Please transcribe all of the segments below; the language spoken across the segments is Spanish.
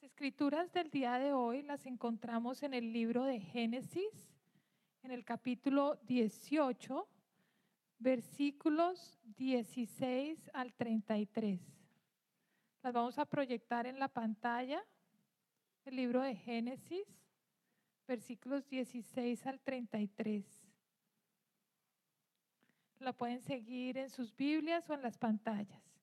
Las escrituras del día de hoy las encontramos en el libro de Génesis, en el capítulo 18, versículos 16 al 33. Las vamos a proyectar en la pantalla, el libro de Génesis, versículos 16 al 33. La pueden seguir en sus Biblias o en las pantallas.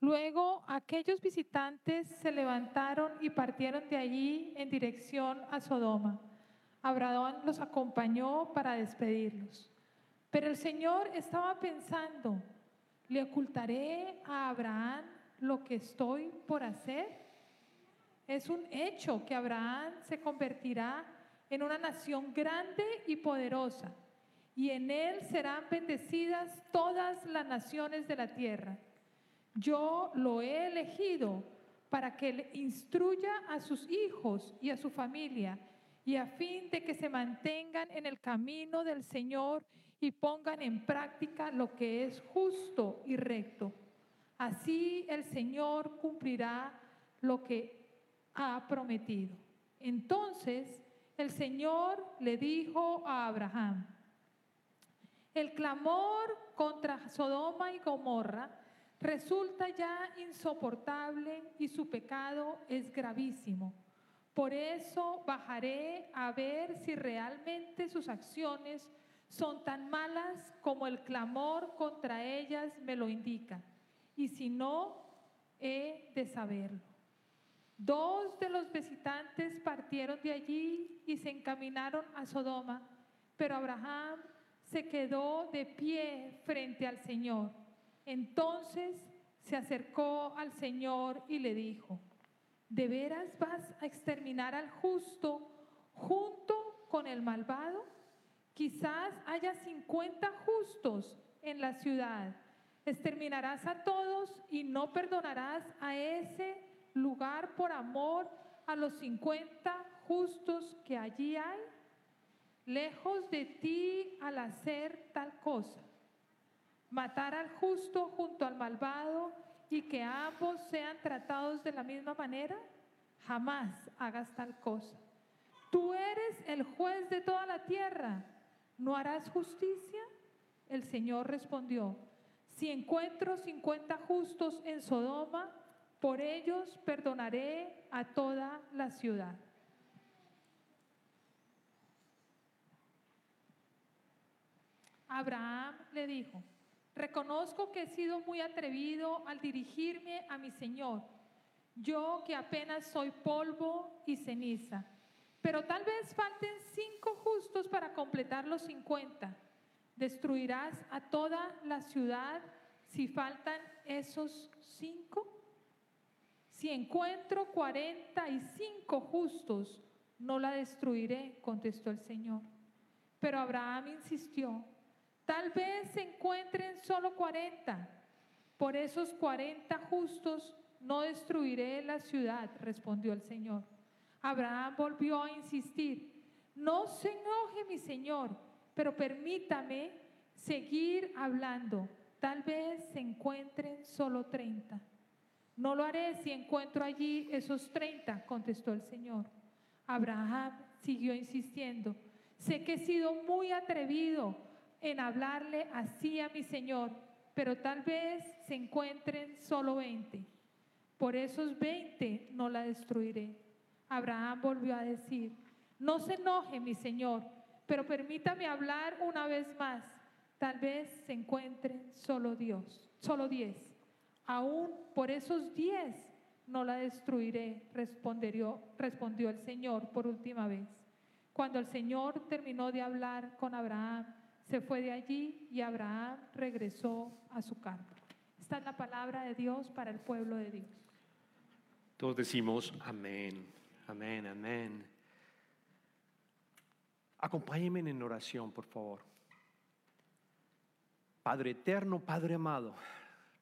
Luego aquellos visitantes se levantaron y partieron de allí en dirección a Sodoma. Abraham los acompañó para despedirlos. Pero el Señor estaba pensando, ¿le ocultaré a Abraham lo que estoy por hacer? Es un hecho que Abraham se convertirá en una nación grande y poderosa, y en él serán bendecidas todas las naciones de la tierra. Yo lo he elegido para que le instruya a sus hijos y a su familia y a fin de que se mantengan en el camino del Señor y pongan en práctica lo que es justo y recto. Así el Señor cumplirá lo que ha prometido. Entonces el Señor le dijo a Abraham, el clamor contra Sodoma y Gomorra resulta ya insoportable y su pecado es gravísimo. Por eso bajaré a ver si realmente sus acciones son tan malas como el clamor contra ellas me lo indica. Y si no, he de saberlo. Dos de los visitantes partieron de allí y se encaminaron a Sodoma, pero Abraham se quedó de pie frente al Señor. Entonces se acercó al Señor y le dijo, ¿de veras vas a exterminar al justo junto con el malvado? Quizás haya 50 justos en la ciudad. Exterminarás a todos y no perdonarás a ese lugar por amor a los 50 justos que allí hay. Lejos de ti al hacer tal cosa matar al justo junto al malvado y que ambos sean tratados de la misma manera? Jamás hagas tal cosa. Tú eres el juez de toda la tierra. ¿No harás justicia? El Señor respondió, si encuentro 50 justos en Sodoma, por ellos perdonaré a toda la ciudad. Abraham le dijo, Reconozco que he sido muy atrevido al dirigirme a mi Señor, yo que apenas soy polvo y ceniza. Pero tal vez falten cinco justos para completar los cincuenta. ¿Destruirás a toda la ciudad si faltan esos cinco? Si encuentro cuarenta y cinco justos, no la destruiré, contestó el Señor. Pero Abraham insistió, Tal vez se encuentren solo 40. Por esos 40 justos no destruiré la ciudad, respondió el Señor. Abraham volvió a insistir, no se enoje mi Señor, pero permítame seguir hablando. Tal vez se encuentren solo 30. No lo haré si encuentro allí esos 30, contestó el Señor. Abraham siguió insistiendo, sé que he sido muy atrevido en hablarle así a mi Señor, pero tal vez se encuentren solo 20. Por esos 20 no la destruiré. Abraham volvió a decir, no se enoje mi Señor, pero permítame hablar una vez más. Tal vez se encuentren solo Dios, solo 10. Aún por esos 10 no la destruiré, respondió, respondió el Señor por última vez. Cuando el Señor terminó de hablar con Abraham, se fue de allí y Abraham regresó a su campo. Esta es la palabra de Dios para el pueblo de Dios. Todos decimos amén, amén, amén. Acompáñenme en oración, por favor. Padre eterno, Padre amado,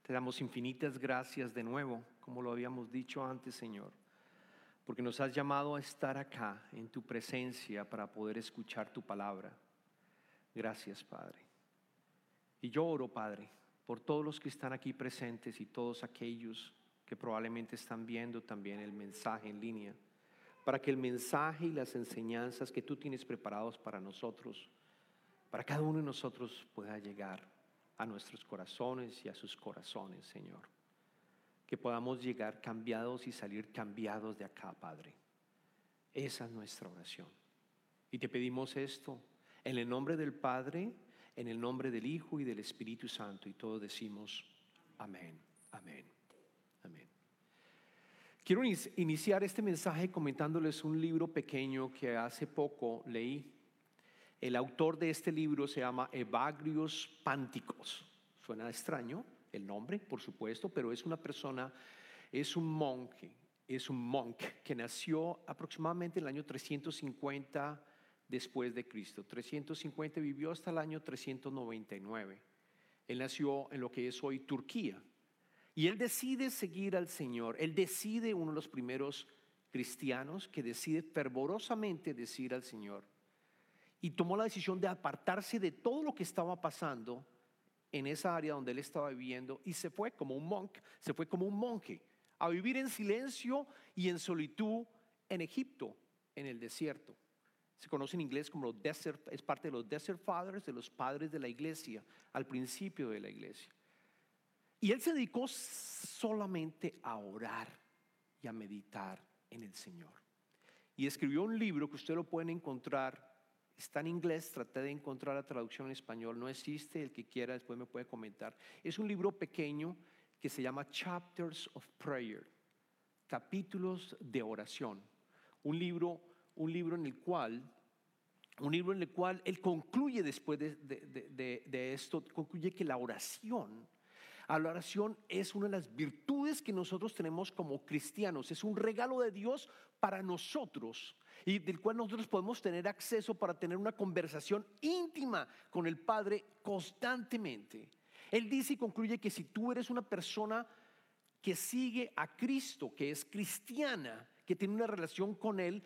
te damos infinitas gracias de nuevo, como lo habíamos dicho antes, Señor, porque nos has llamado a estar acá en tu presencia para poder escuchar tu palabra. Gracias, Padre. Y yo oro, Padre, por todos los que están aquí presentes y todos aquellos que probablemente están viendo también el mensaje en línea, para que el mensaje y las enseñanzas que tú tienes preparados para nosotros, para cada uno de nosotros pueda llegar a nuestros corazones y a sus corazones, Señor. Que podamos llegar cambiados y salir cambiados de acá, Padre. Esa es nuestra oración. Y te pedimos esto en el nombre del Padre, en el nombre del Hijo y del Espíritu Santo. Y todos decimos, amén, amén, amén. Quiero iniciar este mensaje comentándoles un libro pequeño que hace poco leí el autor de este libro se llama Evagrios Pánticos. Suena extraño el nombre, por supuesto, pero es una persona, es un monje, es un monk que nació aproximadamente en el año 350 después de Cristo. 350 vivió hasta el año 399. Él nació en lo que es hoy Turquía. Y él decide seguir al Señor. Él decide, uno de los primeros cristianos que decide fervorosamente decir al Señor, y tomó la decisión de apartarse de todo lo que estaba pasando en esa área donde él estaba viviendo y se fue como un monk, se fue como un monje a vivir en silencio y en solitud en Egipto, en el desierto. Se conoce en inglés como los desert, es parte de los desert fathers, de los padres de la iglesia, al principio de la iglesia. Y él se dedicó solamente a orar y a meditar en el Señor. Y escribió un libro que usted lo pueden encontrar Está en inglés, traté de encontrar la traducción en español, no existe, el que quiera después me puede comentar. Es un libro pequeño que se llama Chapters of Prayer, capítulos de oración. Un libro, un libro en el cual, un libro en el cual él concluye después de, de esto, concluye que la oración, a la oración es una de las virtudes que nosotros tenemos como cristianos, es un regalo de Dios para nosotros y del cual nosotros podemos tener acceso para tener una conversación íntima con el Padre constantemente. Él dice y concluye que si tú eres una persona que sigue a Cristo, que es cristiana, que tiene una relación con Él,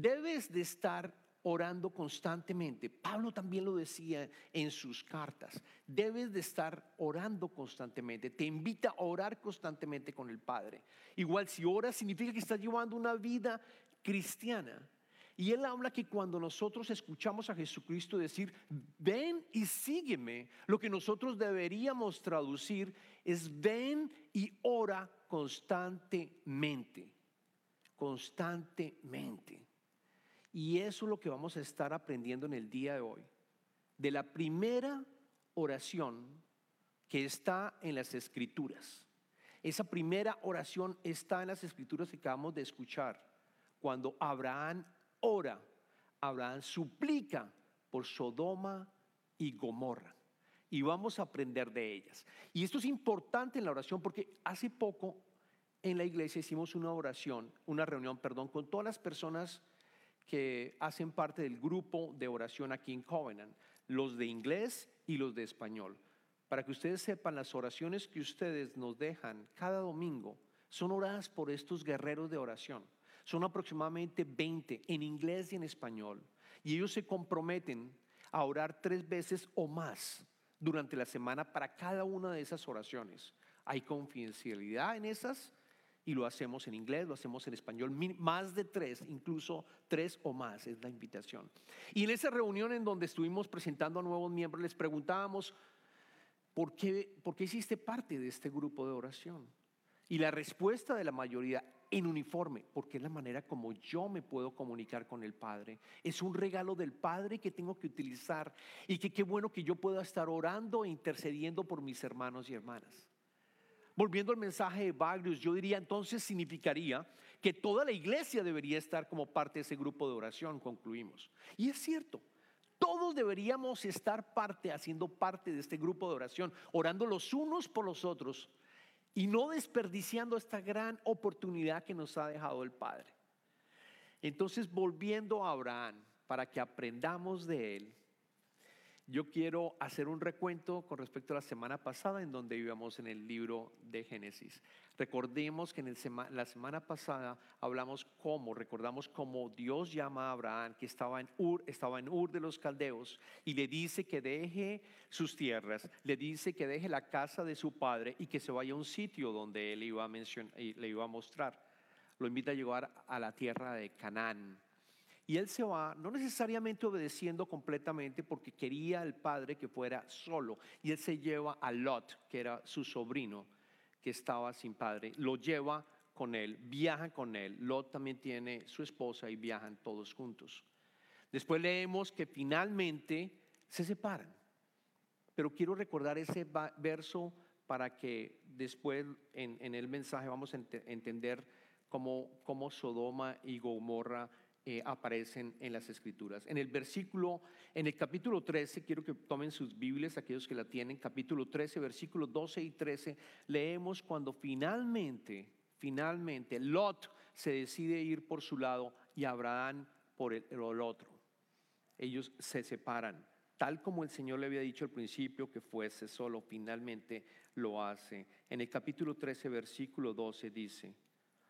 debes de estar orando constantemente. Pablo también lo decía en sus cartas. Debes de estar orando constantemente. Te invita a orar constantemente con el Padre. Igual si oras significa que estás llevando una vida cristiana. Y él habla que cuando nosotros escuchamos a Jesucristo decir, ven y sígueme, lo que nosotros deberíamos traducir es ven y ora constantemente, constantemente. Y eso es lo que vamos a estar aprendiendo en el día de hoy. De la primera oración que está en las escrituras. Esa primera oración está en las escrituras que acabamos de escuchar. Cuando Abraham ora, Abraham suplica por Sodoma y Gomorra. Y vamos a aprender de ellas. Y esto es importante en la oración porque hace poco en la iglesia hicimos una oración, una reunión, perdón, con todas las personas que hacen parte del grupo de oración aquí en Covenant, los de inglés y los de español. Para que ustedes sepan, las oraciones que ustedes nos dejan cada domingo son oradas por estos guerreros de oración. Son aproximadamente 20 en inglés y en español. Y ellos se comprometen a orar tres veces o más durante la semana para cada una de esas oraciones. Hay confidencialidad en esas y lo hacemos en inglés, lo hacemos en español, más de tres, incluso tres o más es la invitación. Y en esa reunión en donde estuvimos presentando a nuevos miembros, les preguntábamos, ¿por qué, por qué hiciste parte de este grupo de oración? Y la respuesta de la mayoría en uniforme, porque es la manera como yo me puedo comunicar con el Padre. Es un regalo del Padre que tengo que utilizar y que qué bueno que yo pueda estar orando e intercediendo por mis hermanos y hermanas. Volviendo al mensaje de Bagrius, yo diría entonces significaría que toda la iglesia debería estar como parte de ese grupo de oración, concluimos. Y es cierto, todos deberíamos estar parte, haciendo parte de este grupo de oración, orando los unos por los otros y no desperdiciando esta gran oportunidad que nos ha dejado el Padre. Entonces, volviendo a Abraham, para que aprendamos de él, Yo quiero hacer un recuento con respecto a la semana pasada en donde íbamos en el libro de Génesis. Recordemos que en la semana pasada hablamos cómo, recordamos cómo Dios llama a Abraham que estaba en Ur, estaba en Ur de los caldeos y le dice que deje sus tierras, le dice que deje la casa de su padre y que se vaya a un sitio donde él le iba a mostrar. Lo invita a llegar a la tierra de Canaán. Y él se va, no necesariamente obedeciendo completamente, porque quería el padre que fuera solo. Y él se lleva a Lot, que era su sobrino, que estaba sin padre. Lo lleva con él, viaja con él. Lot también tiene su esposa y viajan todos juntos. Después leemos que finalmente se separan. Pero quiero recordar ese verso para que después en, el mensaje vamos a entender cómo, cómo Sodoma y Gomorra eh, aparecen en las escrituras. En el versículo, en el capítulo 13, quiero que tomen sus Biblias, aquellos que la tienen, capítulo 13, versículos 12 y 13, leemos cuando finalmente, finalmente, Lot se decide ir por su lado y Abraham por el, el otro. Ellos se separan, tal como el Señor le había dicho al principio que fuese solo, finalmente lo hace. En el capítulo 13, versículo 12 dice,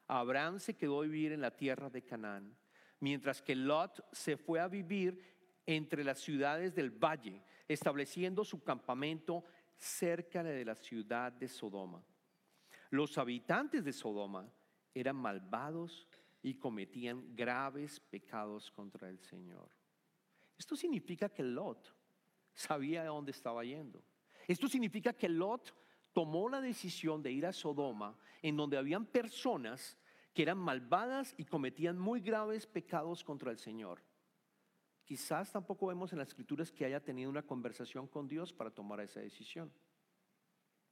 Abraham se quedó a vivir en la tierra de Canaán mientras que Lot se fue a vivir entre las ciudades del valle, estableciendo su campamento cerca de la ciudad de Sodoma. Los habitantes de Sodoma eran malvados y cometían graves pecados contra el Señor. Esto significa que Lot sabía de dónde estaba yendo. Esto significa que Lot tomó la decisión de ir a Sodoma, en donde habían personas que eran malvadas y cometían muy graves pecados contra el Señor. Quizás tampoco vemos en las escrituras que haya tenido una conversación con Dios para tomar esa decisión.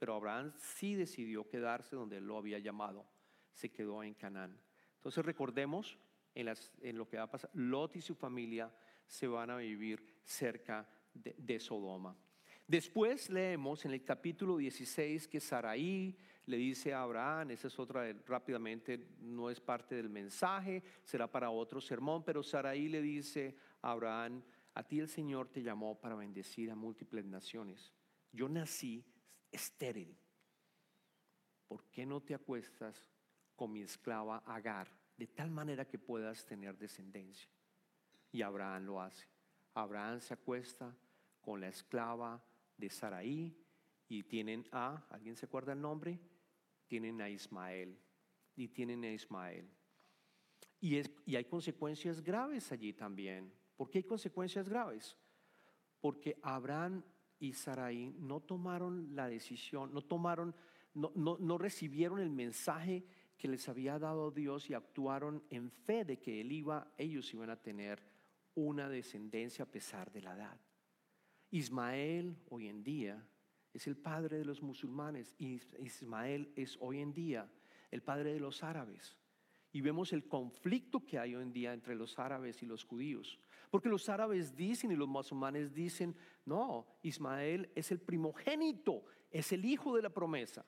Pero Abraham sí decidió quedarse donde él lo había llamado. Se quedó en Canaán. Entonces recordemos en, lo que va a pasar. Lot y su familia se van a vivir cerca de, de Sodoma. Después leemos en el capítulo 16 que Saraí le dice a Abraham, esa es otra, rápidamente, no es parte del mensaje, será para otro sermón, pero Saraí le dice a Abraham, a ti el Señor te llamó para bendecir a múltiples naciones. Yo nací estéril. ¿Por qué no te acuestas con mi esclava Agar, de tal manera que puedas tener descendencia? Y Abraham lo hace. Abraham se acuesta con la esclava de Saraí y tienen a, ¿alguien se acuerda el nombre? Tienen a Ismael y tienen a Ismael. Y, es, y hay consecuencias graves allí también. ¿Por qué hay consecuencias graves? Porque Abraham y Saraí no tomaron la decisión, no tomaron, no, no, no recibieron el mensaje que les había dado Dios y actuaron en fe de que él iba, ellos iban a tener una descendencia a pesar de la edad. Ismael hoy en día es el padre de los musulmanes y Ismael es hoy en día el padre de los árabes. Y vemos el conflicto que hay hoy en día entre los árabes y los judíos. Porque los árabes dicen y los musulmanes dicen, no, Ismael es el primogénito, es el hijo de la promesa.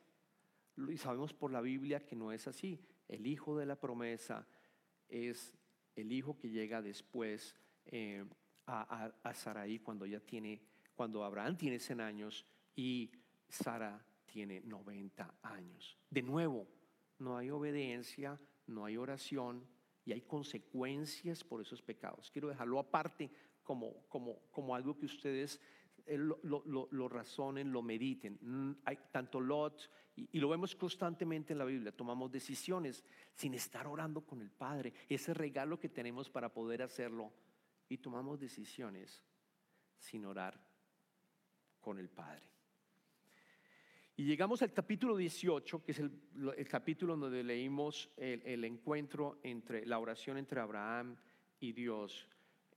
Y sabemos por la Biblia que no es así. El hijo de la promesa es el hijo que llega después eh, a, a, Saraí cuando ya tiene, cuando Abraham tiene 100 años y Sara tiene 90 años. De nuevo, no hay obediencia, no hay oración y hay consecuencias por esos pecados. Quiero dejarlo aparte como, como, como algo que ustedes eh, lo, lo, lo, razonen, lo mediten. Mm, hay tanto Lot, y, y, lo vemos constantemente en la Biblia, tomamos decisiones sin estar orando con el Padre, ese regalo que tenemos para poder hacerlo y tomamos decisiones sin orar con el Padre. Y llegamos al capítulo 18, que es el, capítulo donde leímos el, encuentro entre la oración entre Abraham y Dios.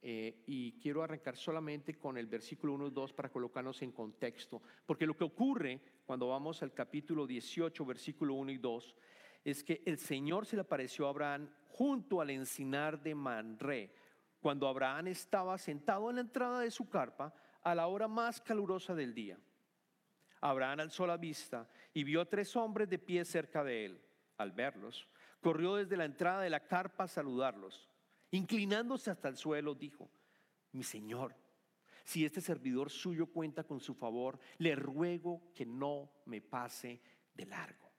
Eh, y quiero arrancar solamente con el versículo 1 y 2 para colocarnos en contexto, porque lo que ocurre cuando vamos al capítulo 18, versículo 1 y 2, es que el Señor se le apareció a Abraham junto al encinar de Manré cuando Abraham estaba sentado en la entrada de su carpa a la hora más calurosa del día. Abraham alzó la vista y vio a tres hombres de pie cerca de él. Al verlos, corrió desde la entrada de la carpa a saludarlos. Inclinándose hasta el suelo, dijo, mi señor, si este servidor suyo cuenta con su favor, le ruego que no me pase de largo.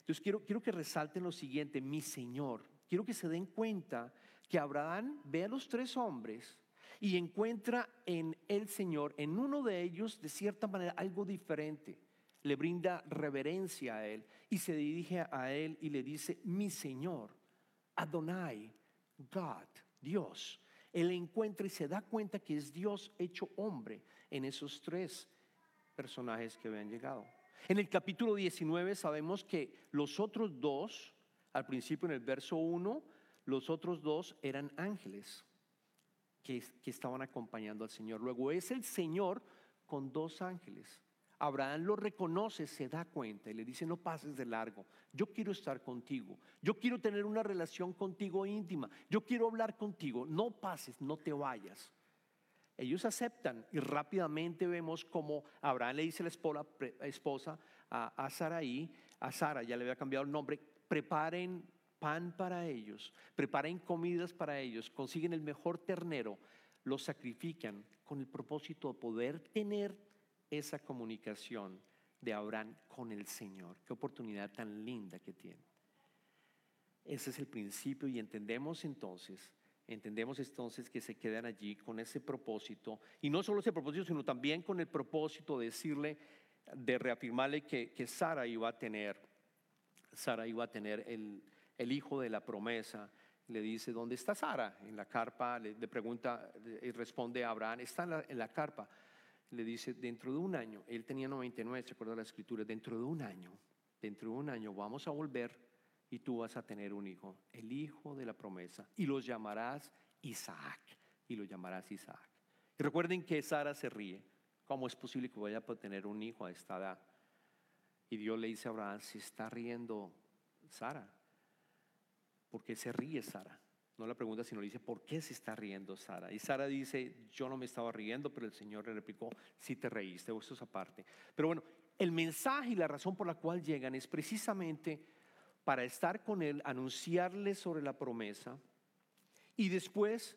Entonces quiero, quiero que resalten lo siguiente, mi Señor, quiero que se den cuenta que Abraham ve a los tres hombres y encuentra en el Señor, en uno de ellos, de cierta manera, algo diferente. Le brinda reverencia a Él y se dirige a Él y le dice, mi Señor, Adonai, God, Dios. Él encuentra y se da cuenta que es Dios hecho hombre en esos tres personajes que habían llegado. En el capítulo 19 sabemos que los otros dos, al principio en el verso 1, los otros dos eran ángeles que, estaban acompañando al Señor. Luego es el Señor con dos ángeles. Abraham lo reconoce, se da cuenta y le dice, no pases de largo, yo quiero estar contigo, yo quiero tener una relación contigo íntima, yo quiero hablar contigo, no pases, no te vayas. Ellos aceptan y rápidamente vemos como Abraham le dice a la esposa, a, a Saraí, a Sara, ya le había cambiado el nombre, preparen pan para ellos, preparen comidas para ellos, consiguen el mejor ternero, lo sacrifican con el propósito de poder tener esa comunicación de Abraham con el Señor. Qué oportunidad tan linda que tiene. Ese es el principio y entendemos entonces, entendemos entonces que se quedan allí con ese propósito y no solo ese propósito, sino también con el propósito de decirle, de reafirmarle que, que Sara iba a tener, Sara iba a tener el, el hijo de la promesa. Le dice, ¿dónde está Sara? En la carpa, le, pregunta y responde a Abraham, está en la, carpa le dice, dentro de un año, él tenía 99, se acuerda la escritura, dentro de un año, dentro de un año vamos a volver y tú vas a tener un hijo, el hijo de la promesa, y los llamarás Isaac, y lo llamarás Isaac. Y recuerden que Sara se ríe, ¿cómo es posible que vaya a tener un hijo a esta edad? Y Dios le dice a Abraham, se está riendo Sara, porque se ríe Sara. No la pregunta, sino le dice, ¿por qué se está riendo Sara? Y Sara dice, yo no me estaba riendo, pero el Señor le replicó, si te reíste, o esto es aparte. Pero bueno, el mensaje y la razón por la cual llegan es precisamente para estar con Él, anunciarle sobre la promesa, y después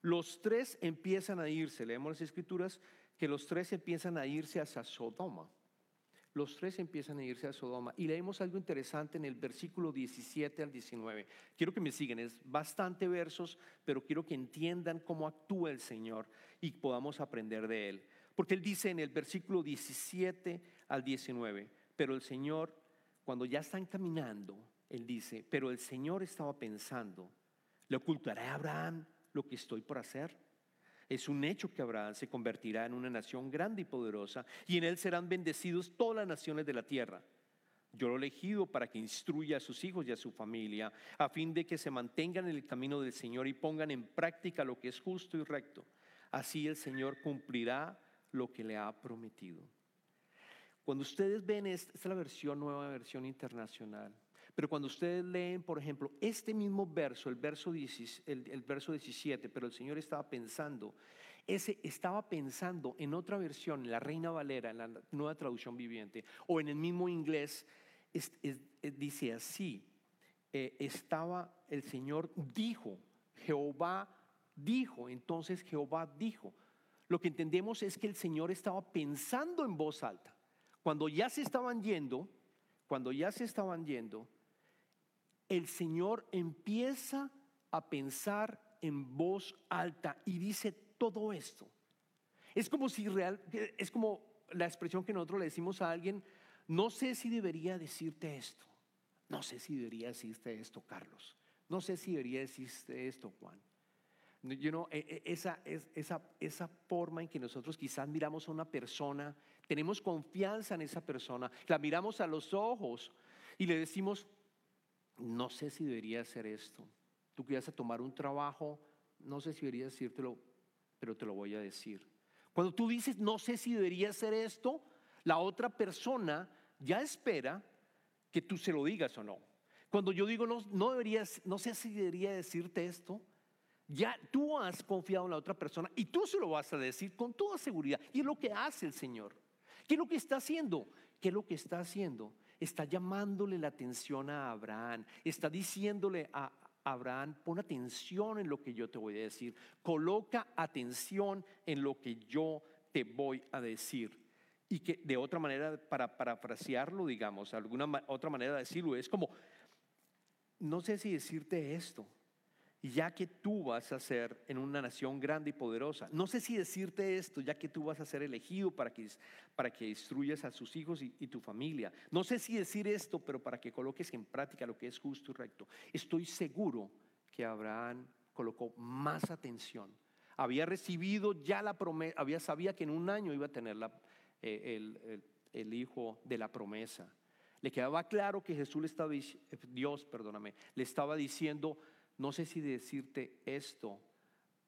los tres empiezan a irse, leemos las escrituras, que los tres empiezan a irse hacia Sodoma los tres empiezan a irse a Sodoma. Y leemos algo interesante en el versículo 17 al 19. Quiero que me sigan, es bastante versos, pero quiero que entiendan cómo actúa el Señor y podamos aprender de Él. Porque Él dice en el versículo 17 al 19, pero el Señor, cuando ya están caminando, Él dice, pero el Señor estaba pensando, ¿le ocultaré a Abraham lo que estoy por hacer? Es un hecho que Abraham se convertirá en una nación grande y poderosa y en él serán bendecidos todas las naciones de la tierra. Yo lo he elegido para que instruya a sus hijos y a su familia, a fin de que se mantengan en el camino del Señor y pongan en práctica lo que es justo y recto. Así el Señor cumplirá lo que le ha prometido. Cuando ustedes ven, esta, esta es la versión nueva, versión internacional. Pero cuando ustedes leen, por ejemplo, este mismo verso, el verso, el, verso 17, pero el Señor estaba pensando, ese estaba pensando en otra versión, en la Reina Valera, en la nueva traducción viviente, o en el mismo inglés, dice así, eh, estaba, el Señor dijo, Jehová dijo, entonces Jehová dijo. Lo que entendemos es que el Señor estaba pensando en voz alta. Cuando ya se estaban yendo, cuando ya se estaban yendo, el Señor empieza a pensar en voz alta y dice todo esto. Es como si real, es como la expresión que nosotros le decimos a alguien, no sé si debería decirte esto, no sé si debería decirte esto, Carlos, no sé si debería decirte esto, Juan. You know, e, e, esa, esa, esa forma en que nosotros quizás miramos a una persona, tenemos confianza en esa persona, la miramos a los ojos y le decimos, no sé si debería hacer esto. Tú quieres tomar un trabajo, no sé si debería decírtelo, pero te lo voy a decir. Cuando tú dices, no sé si debería hacer esto, la otra persona ya espera que tú se lo digas o no. Cuando yo digo, no, no, deberías, no sé si debería decirte esto, ya tú has confiado en la otra persona y tú se lo vas a decir con toda seguridad. Y es lo que hace el Señor. ¿Qué es lo que está haciendo? ¿Qué es lo que está haciendo? Está llamándole la atención a Abraham, está diciéndole a, Abraham, pon atención en lo que yo te voy a decir. Coloca atención en lo que yo te voy a decir. Y que de otra manera, para parafrasearlo, digamos, alguna otra manera de decirlo, es como, no sé si decirte esto, ya que tú vas a ser en una nación grande y poderosa. No sé si decirte esto, ya que tú vas a ser elegido para que, para que destruyas a sus hijos y, tu familia. No sé si decir esto, pero para que coloques en práctica lo que es justo y recto. Estoy seguro que Abraham colocó más atención. Había recibido ya la promesa, había sabía que en un año iba a tener la, eh, el, el, el hijo de la promesa. Le quedaba claro que Jesús le estaba, Dios, perdóname, le estaba diciendo, no sé si decirte esto,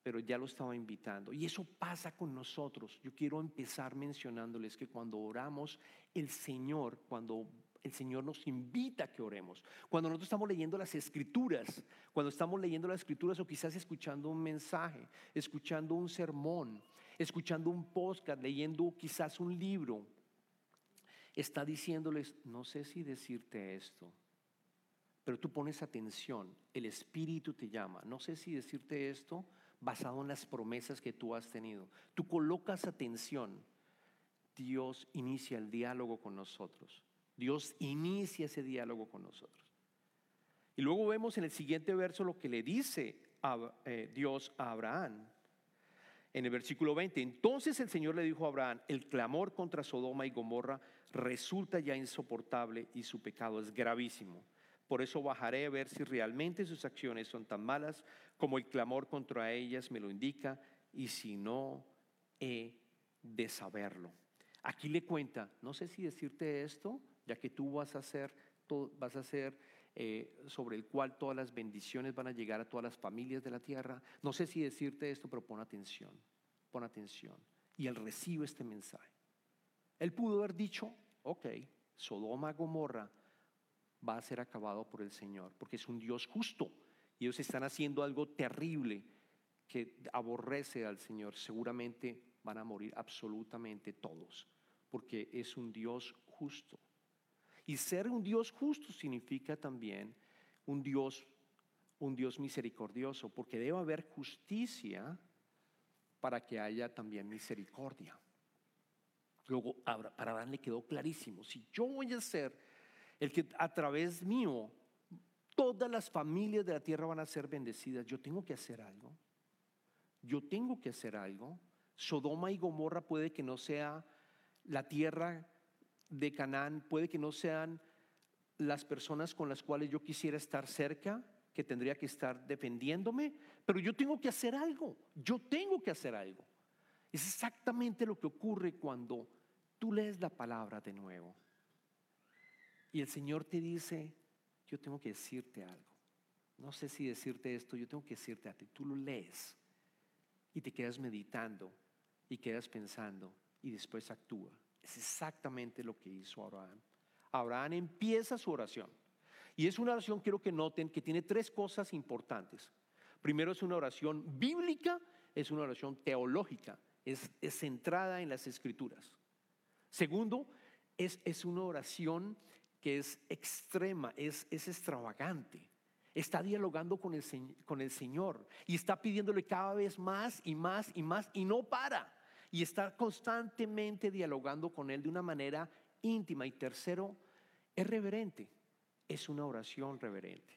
pero ya lo estaba invitando. Y eso pasa con nosotros. Yo quiero empezar mencionándoles que cuando oramos, el Señor, cuando el Señor nos invita a que oremos, cuando nosotros estamos leyendo las escrituras, cuando estamos leyendo las escrituras o quizás escuchando un mensaje, escuchando un sermón, escuchando un podcast, leyendo quizás un libro, está diciéndoles, no sé si decirte esto, pero tú pones atención, el Espíritu te llama. No sé si decirte esto basado en las promesas que tú has tenido. Tú colocas atención, Dios inicia el diálogo con nosotros. Dios inicia ese diálogo con nosotros. Y luego vemos en el siguiente verso lo que le dice a, eh, Dios a Abraham. En el versículo 20, entonces el Señor le dijo a Abraham, el clamor contra Sodoma y Gomorra resulta ya insoportable y su pecado es gravísimo. Por eso bajaré a ver si realmente sus acciones son tan malas como el clamor contra ellas me lo indica y si no, he de saberlo. Aquí le cuenta, no sé si decirte esto, ya que tú vas a ser, vas a ser eh, sobre el cual todas las bendiciones van a llegar a todas las familias de la tierra. No sé si decirte esto, pero pon atención, pon atención. Y él recibe este mensaje. Él pudo haber dicho, ok, Sodoma, Gomorra, va a ser acabado por el Señor, porque es un Dios justo. Y ellos están haciendo algo terrible que aborrece al Señor. Seguramente van a morir absolutamente todos, porque es un Dios justo. Y ser un Dios justo significa también un Dios, un Dios misericordioso, porque debe haber justicia para que haya también misericordia. Luego, para Abraham le quedó clarísimo, si yo voy a ser el que a través mío todas las familias de la tierra van a ser bendecidas. Yo tengo que hacer algo. Yo tengo que hacer algo. Sodoma y Gomorra puede que no sea la tierra de Canaán, puede que no sean las personas con las cuales yo quisiera estar cerca, que tendría que estar defendiéndome, pero yo tengo que hacer algo. Yo tengo que hacer algo. Es exactamente lo que ocurre cuando tú lees la palabra de nuevo. Y el Señor te dice, yo tengo que decirte algo. No sé si decirte esto, yo tengo que decirte a ti. Tú lo lees y te quedas meditando y quedas pensando y después actúa. Es exactamente lo que hizo Abraham. Abraham empieza su oración. Y es una oración, quiero que noten, que tiene tres cosas importantes. Primero es una oración bíblica, es una oración teológica, es, centrada en las escrituras. Segundo, es, es una oración que es extrema, es, es extravagante. Está dialogando con el, con el Señor y está pidiéndole cada vez más y más y más y no para. Y está constantemente dialogando con Él de una manera íntima. Y tercero, es reverente. Es una oración reverente.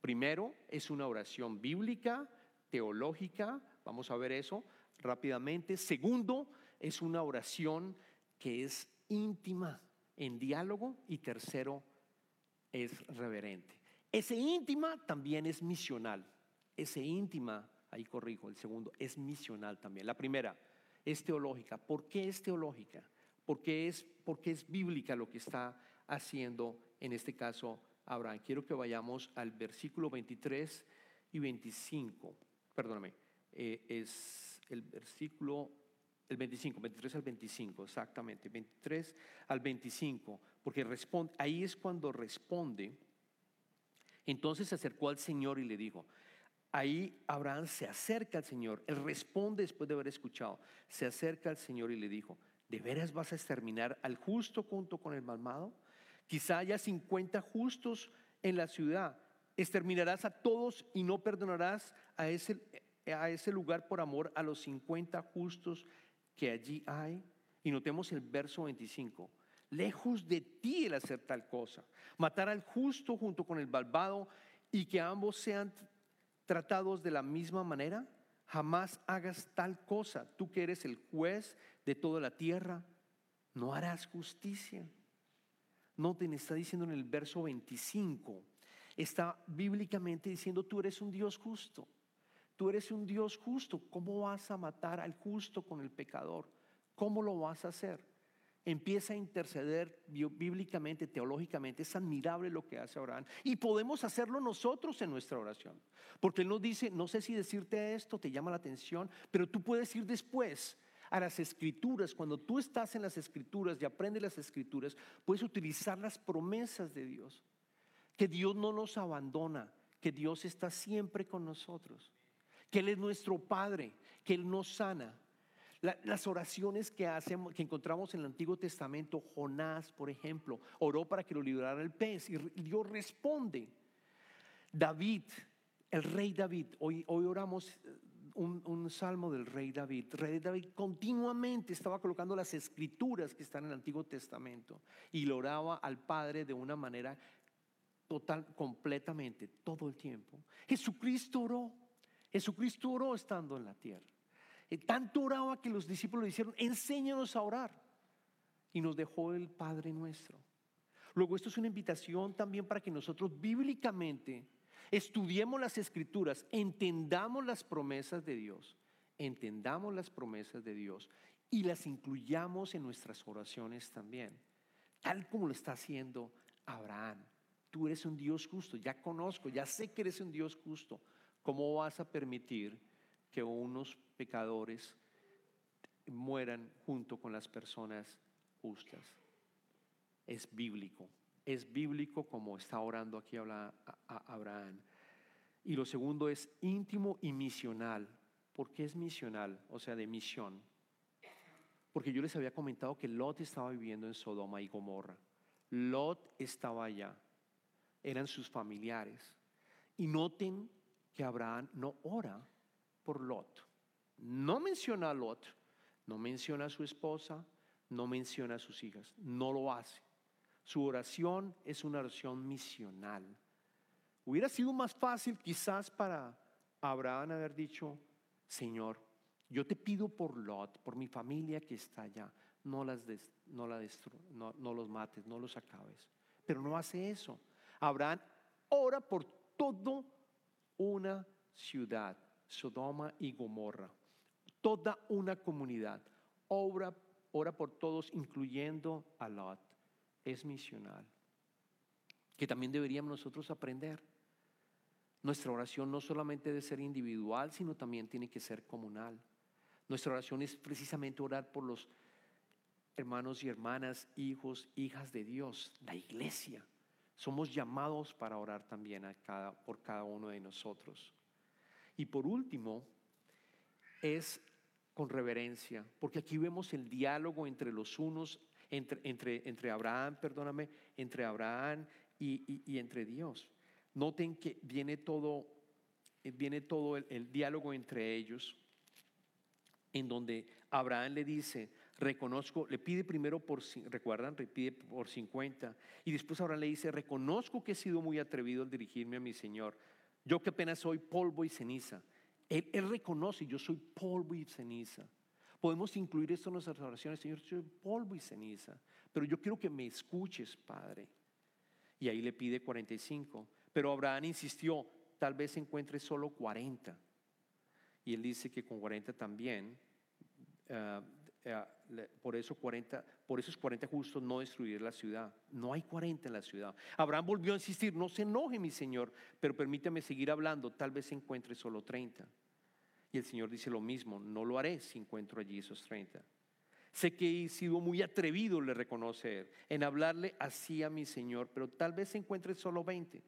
Primero, es una oración bíblica, teológica. Vamos a ver eso rápidamente. Segundo, es una oración que es íntima en diálogo y tercero es reverente. Ese íntima también es misional. Ese íntima, ahí corrijo, el segundo, es misional también. La primera es teológica. ¿Por qué es teológica? Porque es, porque es bíblica lo que está haciendo en este caso Abraham. Quiero que vayamos al versículo 23 y 25. Perdóname, eh, es el versículo el 25, 23 al 25, exactamente, 23 al 25, porque responde, ahí es cuando responde. Entonces se acercó al Señor y le dijo, ahí Abraham se acerca al Señor, él responde después de haber escuchado, se acerca al Señor y le dijo, ¿de veras vas a exterminar al justo junto con el malvado? Quizá haya 50 justos en la ciudad, exterminarás a todos y no perdonarás a ese lugar por amor a los 50 justos que allí hay. Y notemos el verso 25. Lejos de ti el hacer tal cosa, matar al justo junto con el malvado y que ambos sean tratados de la misma manera. Jamás hagas tal cosa, tú que eres el juez de toda la tierra, no harás justicia. Noten, está diciendo en el verso 25, está bíblicamente diciendo, tú eres un Dios justo, tú eres un Dios justo, ¿cómo vas a matar al justo con el pecador? ¿Cómo lo vas a hacer? Empieza a interceder bíblicamente, teológicamente. Es admirable lo que hace Abraham. Y podemos hacerlo nosotros en nuestra oración. Porque Él nos dice, no sé si decirte esto te llama la atención, pero tú puedes ir después a las escrituras, cuando tú estás en las escrituras y aprendes las escrituras, puedes utilizar las promesas de Dios. Que Dios no nos abandona, que Dios está siempre con nosotros, que Él es nuestro Padre, que Él nos sana. las oraciones que hacemos, que encontramos en el Antiguo Testamento, Jonás, por ejemplo, oró para que lo librara el pez y Dios responde. David, el rey David, hoy, hoy oramos un, salmo del rey David. rey David continuamente estaba colocando las escrituras que están en el Antiguo Testamento y lo oraba al Padre de una manera total, completamente, todo el tiempo. Jesucristo oró. Jesucristo oró estando en la tierra. Tanto oraba que los discípulos le dijeron, enséñanos a orar. Y nos dejó el Padre nuestro. Luego esto es una invitación también para que nosotros bíblicamente Estudiemos las escrituras, entendamos las promesas de Dios, entendamos las promesas de Dios y las incluyamos en nuestras oraciones también, tal como lo está haciendo Abraham. Tú eres un Dios justo, ya conozco, ya sé que eres un Dios justo. ¿Cómo vas a permitir que unos pecadores mueran junto con las personas justas? Es bíblico es bíblico como está orando aquí Abraham. Y lo segundo es íntimo y misional. ¿Por qué es misional? O sea, de misión. Porque yo les había comentado que Lot estaba viviendo en Sodoma y Gomorra. Lot estaba allá. Eran sus familiares. Y noten que Abraham no ora por Lot. No menciona a Lot, no menciona a su esposa, no menciona a sus hijas. No lo hace. Su oración es una oración misional. Hubiera sido más fácil quizás para Abraham haber dicho, Señor, yo te pido por Lot, por mi familia que está allá, no, las no, la no, no los mates, no los acabes. Pero no hace eso. Abraham ora por toda una ciudad, Sodoma y Gomorra, toda una comunidad. Ora, ora por todos, incluyendo a Lot es misional, que también deberíamos nosotros aprender. Nuestra oración no solamente debe ser individual, sino también tiene que ser comunal. Nuestra oración es precisamente orar por los hermanos y hermanas, hijos, hijas de Dios, la iglesia. Somos llamados para orar también a cada, por cada uno de nosotros. Y por último, es con reverencia, porque aquí vemos el diálogo entre los unos entre, entre, Abraham, perdóname, entre Abraham y, entre Dios. Noten que viene todo, viene todo el, diálogo entre ellos, en donde Abraham le dice, reconozco, le pide primero por, recuerdan, le pide por 50, y después Abraham le dice, reconozco que he sido muy atrevido al dirigirme a mi Señor, yo que apenas soy polvo y ceniza. Él, reconoce, yo soy polvo y ceniza. Podemos incluir esto en nuestras oraciones, Señor, soy polvo y ceniza, pero yo quiero que me escuches, Padre. Y ahí le pide 45, pero Abraham insistió, tal vez encuentre solo 40. Y él dice que con 40 también, eh, eh, por, eso 40, por esos 40 justos no destruir la ciudad. No hay 40 en la ciudad. Abraham volvió a insistir, no se enoje mi Señor, pero permítame seguir hablando, tal vez encuentre solo 30. Y el Señor dice lo mismo, no lo haré si encuentro allí esos 30. Sé que he sido muy atrevido, le reconoce en hablarle así a mi Señor, pero tal vez encuentre solo 20.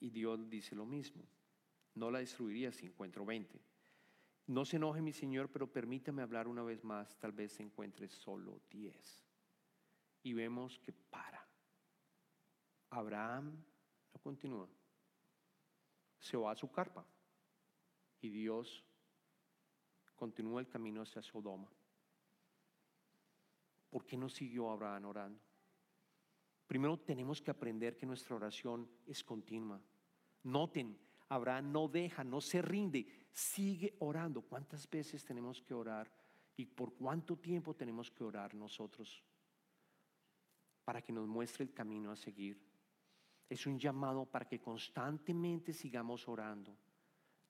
Y, Dios dice lo mismo, no la destruiría si encuentro 20. No se enoje mi Señor, pero permítame hablar una vez más, tal vez encuentre solo 10. Y vemos que para. Abraham no continúa, se va a su carpa. Y Dios continúa el camino hacia Sodoma. ¿Por qué no siguió Abraham orando? Primero tenemos que aprender que nuestra oración es continua. Noten, Abraham no deja, no se rinde, sigue orando. ¿Cuántas veces tenemos que orar y por cuánto tiempo tenemos que orar nosotros para que nos muestre el camino a seguir? Es un llamado para que constantemente sigamos orando.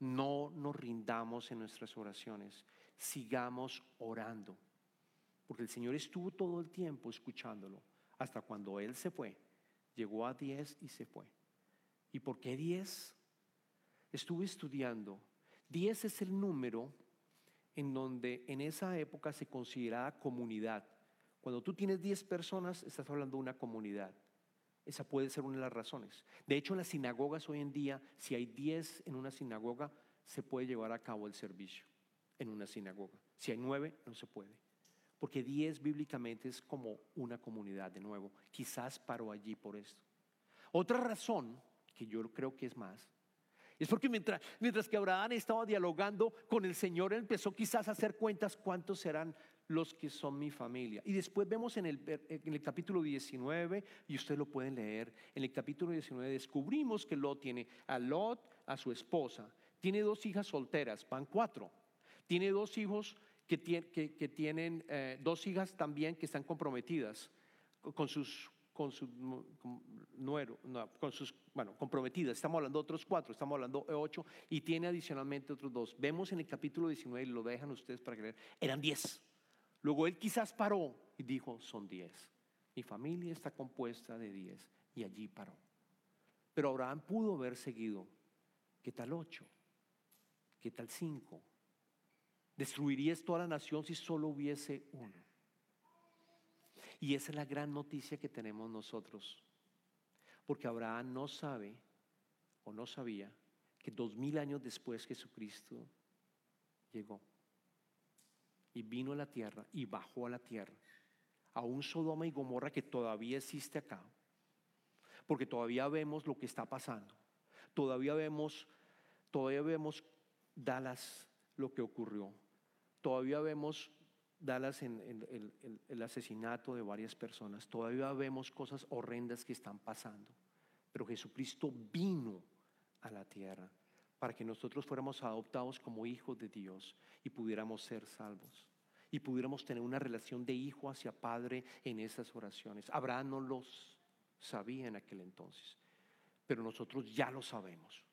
No nos rindamos en nuestras oraciones, sigamos orando. Porque el Señor estuvo todo el tiempo escuchándolo, hasta cuando Él se fue. Llegó a 10 y se fue. ¿Y por qué 10? Estuve estudiando. 10 es el número en donde en esa época se consideraba comunidad. Cuando tú tienes 10 personas, estás hablando de una comunidad. Esa puede ser una de las razones. De hecho, en las sinagogas hoy en día, si hay 10 en una sinagoga, se puede llevar a cabo el servicio en una sinagoga. Si hay 9, no se puede. Porque 10 bíblicamente es como una comunidad de nuevo. Quizás paró allí por esto. Otra razón, que yo creo que es más, es porque mientras, mientras que Abraham estaba dialogando con el Señor, empezó quizás a hacer cuentas cuántos serán los que son mi familia. Y después vemos en el, capítulo 19, y ustedes lo pueden leer, en el capítulo 19 descubrimos que Lot tiene a Lot, a su esposa, tiene dos hijas solteras, van cuatro, tiene dos hijos que, que, tienen, eh, dos hijas también que están comprometidas con sus con su nuero, con sus, bueno, comprometidas. Estamos hablando de otros cuatro, estamos hablando de ocho y tiene adicionalmente otros dos. Vemos en el capítulo 19, lo dejan ustedes para creer, eran diez. Luego él quizás paró y dijo, son diez. Mi familia está compuesta de diez y allí paró. Pero Abraham pudo haber seguido, ¿qué tal ocho? ¿Qué tal cinco? ¿Destruirías toda la nación si solo hubiese uno? Y esa es la gran noticia que tenemos nosotros. Porque Abraham no sabe o no sabía que dos mil años después Jesucristo llegó. Y vino a la tierra y bajó a la tierra, a un Sodoma y Gomorra que todavía existe acá, porque todavía vemos lo que está pasando, todavía vemos, todavía vemos Dallas lo que ocurrió, todavía vemos Dallas en, el asesinato de varias personas, todavía vemos cosas horrendas que están pasando, pero Jesucristo vino a la tierra para que nosotros fuéramos adoptados como hijos de Dios y pudiéramos ser salvos y pudiéramos tener una relación de hijo hacia padre en esas oraciones. Abraham no los sabía en aquel entonces, pero nosotros ya lo sabemos.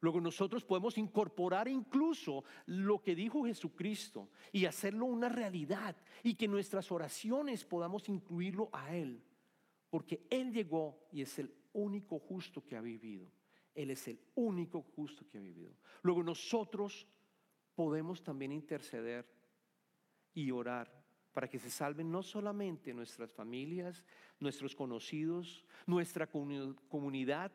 Luego nosotros podemos incorporar incluso lo que dijo Jesucristo y hacerlo una realidad y que nuestras oraciones podamos incluirlo a Él. Porque Él llegó y es el único justo que ha vivido. Él es el único justo que ha vivido. Luego nosotros podemos también interceder y orar para que se salven no solamente nuestras familias, nuestros conocidos, nuestra comunidad,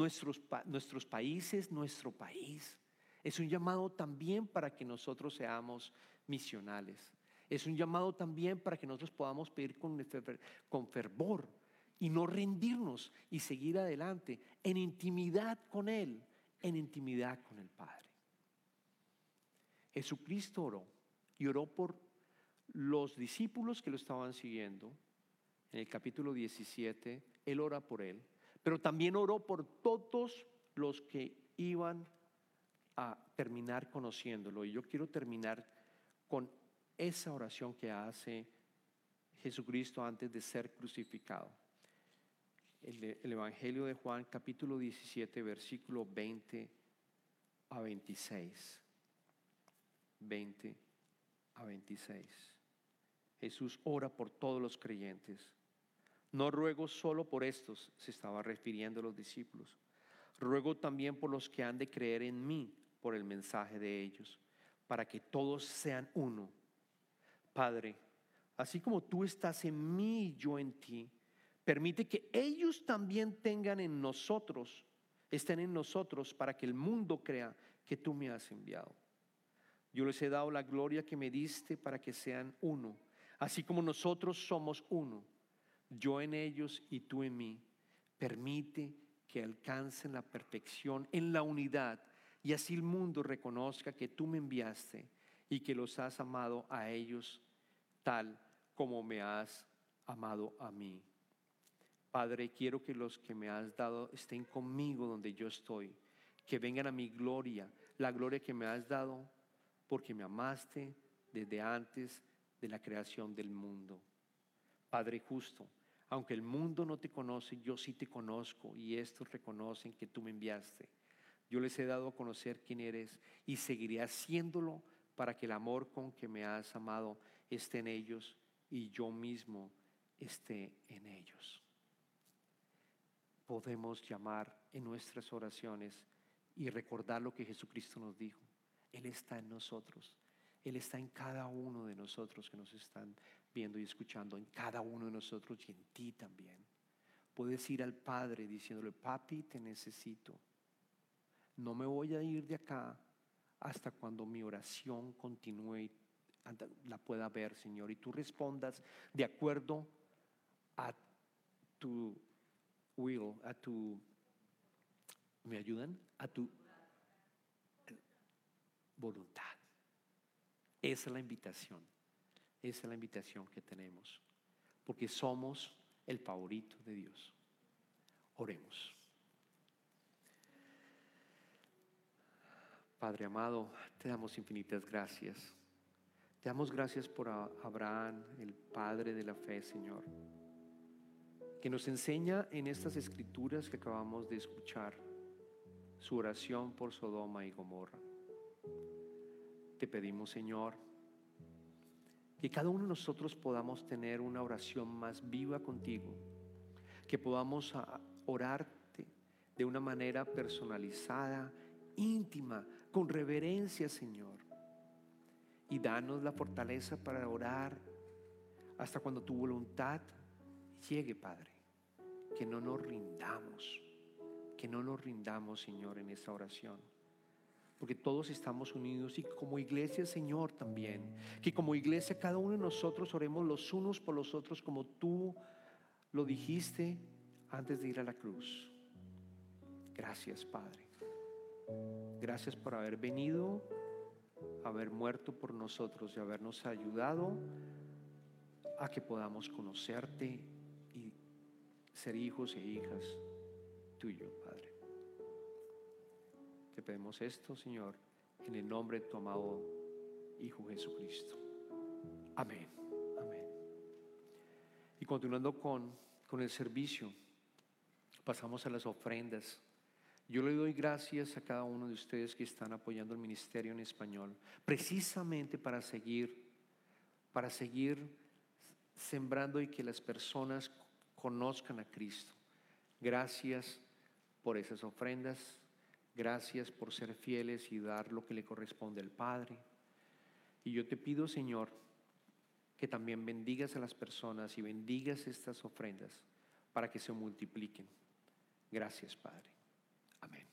nuestros, nuestros países, nuestro país. Es un llamado también para que nosotros seamos misionales. Es un llamado también para que nosotros podamos pedir con, con fervor y no rendirnos y seguir adelante en intimidad con Él, en intimidad con el Padre. Jesucristo oró y oró por los discípulos que lo estaban siguiendo. En el capítulo 17, Él ora por Él pero también oró por todos los que iban a terminar conociéndolo. Y yo quiero terminar con esa oración que hace Jesucristo antes de ser crucificado. El, Evangelio de Juan capítulo 17, versículo 20 a 26. 20 a 26. Jesús ora por todos los creyentes. No ruego solo por estos, se estaba refiriendo a los discípulos. Ruego también por los que han de creer en mí por el mensaje de ellos, para que todos sean uno. Padre, así como tú estás en mí y yo en ti, permite que ellos también tengan en nosotros, estén en nosotros, para que el mundo crea que tú me has enviado. Yo les he dado la gloria que me diste para que sean uno, así como nosotros somos uno yo en ellos y tú en mí. Permite que alcancen la perfección en la unidad y así el mundo reconozca que tú me enviaste y que los has amado a ellos tal como me has amado a mí. Padre, quiero que los que me has dado estén conmigo donde yo estoy, que vengan a mi gloria, la gloria que me has dado porque me amaste desde antes de la creación del mundo. Padre justo, aunque el mundo no te conoce, yo sí te conozco y estos reconocen que tú me enviaste. Yo les he dado a conocer quién eres y seguiré haciéndolo para que el amor con que me has amado esté en ellos y yo mismo esté en ellos. Podemos llamar en nuestras oraciones y recordar lo que Jesucristo nos dijo. Él está en nosotros. Él está en cada uno de nosotros que nos están viendo y escuchando, en cada uno de nosotros y en ti también. Puedes ir al Padre diciéndole, papi, te necesito. No me voy a ir de acá hasta cuando mi oración continúe y la pueda ver, Señor. Y tú respondas de acuerdo a tu will, a tu, ¿me ayudan? A tu voluntad. Esa es la invitación. Esa es la invitación que tenemos. Porque somos el favorito de Dios. Oremos. Padre amado, te damos infinitas gracias. Te damos gracias por Abraham, el Padre de la fe, Señor, que nos enseña en estas escrituras que acabamos de escuchar su oración por Sodoma y Gomorra. Te pedimos, Señor, que cada uno de nosotros podamos tener una oración más viva contigo, que podamos orarte de una manera personalizada, íntima, con reverencia, Señor. Y danos la fortaleza para orar hasta cuando tu voluntad llegue, Padre. Que no nos rindamos, que no nos rindamos, Señor, en esta oración porque todos estamos unidos y como iglesia, Señor, también. Que como iglesia cada uno de nosotros oremos los unos por los otros como tú lo dijiste antes de ir a la cruz. Gracias, Padre. Gracias por haber venido, haber muerto por nosotros y habernos ayudado a que podamos conocerte y ser hijos e hijas tuyos, Padre. Te pedimos esto, Señor, en el nombre de tu amado Hijo Jesucristo. Amén. Amén. Y continuando con, con el servicio, pasamos a las ofrendas. Yo le doy gracias a cada uno de ustedes que están apoyando el ministerio en español, precisamente para seguir, para seguir sembrando y que las personas conozcan a Cristo. Gracias por esas ofrendas. Gracias por ser fieles y dar lo que le corresponde al Padre. Y yo te pido, Señor, que también bendigas a las personas y bendigas estas ofrendas para que se multipliquen. Gracias, Padre. Amén.